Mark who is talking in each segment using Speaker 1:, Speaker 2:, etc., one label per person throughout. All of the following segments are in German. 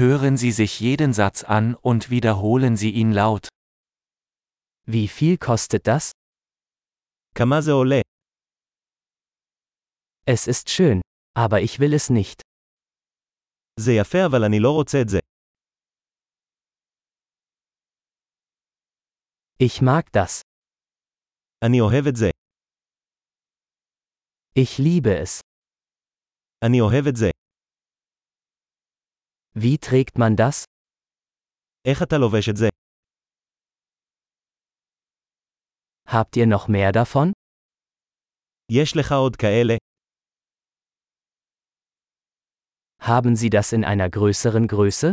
Speaker 1: Hören Sie sich jeden Satz an und wiederholen Sie ihn laut.
Speaker 2: Wie viel kostet das?
Speaker 3: כמה זה עולה?
Speaker 2: Es ist schön, aber ich will es nicht.
Speaker 3: זה יפה אבל אני לא רוצה את זה.
Speaker 2: Ich mag das.
Speaker 3: אני אוהב את זה.
Speaker 2: Ich liebe es.
Speaker 3: אני אוהב את זה.
Speaker 2: Wie trägt man das?
Speaker 3: איך אתה לובש את זה?
Speaker 2: Habt ihr noch mehr davon?
Speaker 3: יש לך עוד כאלה?
Speaker 2: Haben Sie das in einer größeren Größe?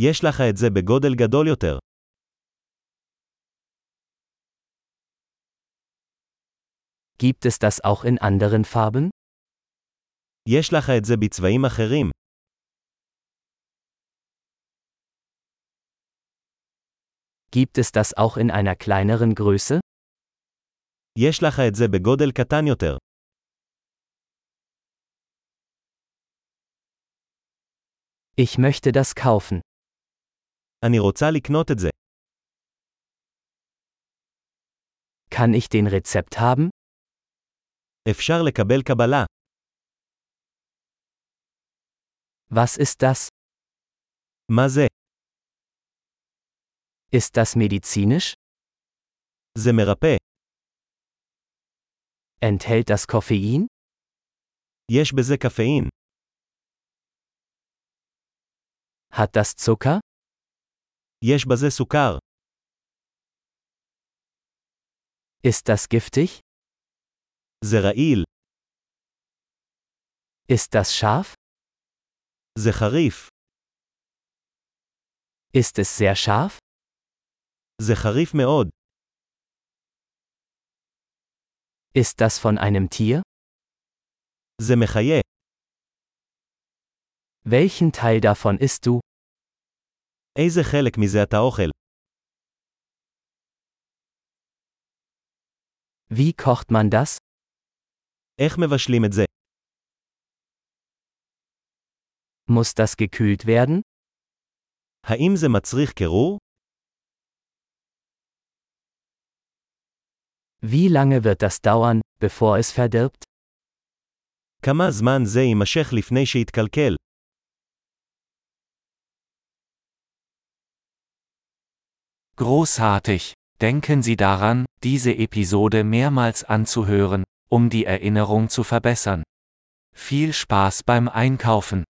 Speaker 3: יש לך את זה בגודל גדול יותר.
Speaker 2: Gibt es das auch in anderen Farben?
Speaker 3: יש לך את זה בצבעים אחרים.
Speaker 2: Gibt es das auch in einer kleineren Größe?
Speaker 3: יש לך את זה בגודל קטן יותר.
Speaker 2: Ich möchte das kaufen.
Speaker 3: אני רוצה לקנות את זה.
Speaker 2: Kann ich den Rezept haben?
Speaker 3: אפשר לקבל קבלה.
Speaker 2: Was ist das?
Speaker 3: מה זה?
Speaker 2: Ist das medizinisch?
Speaker 3: זה מרפא.
Speaker 2: Enthält das Koffein?
Speaker 3: יש בזה קפאין.
Speaker 2: Hat das Zucker?
Speaker 3: יש בזה סוכר.
Speaker 2: Ist das giftig?
Speaker 3: זה רעיל.
Speaker 2: Ist das scharf?
Speaker 3: זה חריף.
Speaker 2: Ist es sehr scharf?
Speaker 3: זה חריף מאוד.
Speaker 2: Ist das von einem Tier?
Speaker 3: זה מחיה.
Speaker 2: Welchen Teil davon isst du?
Speaker 3: איזה חלק מזה אתה אוכל?
Speaker 2: Wie kocht man das?
Speaker 3: איך מבשלים את זה?
Speaker 2: Muss das gekühlt werden?
Speaker 3: האם זה מצריך קירור?
Speaker 2: Wie lange wird das dauern, bevor es verdirbt?
Speaker 3: כמה זמן זה יימשך לפני שיתקלקל?
Speaker 1: Großartig! Denken Sie daran, diese Episode mehrmals anzuhören, um die Erinnerung zu verbessern. Viel Spaß beim Einkaufen!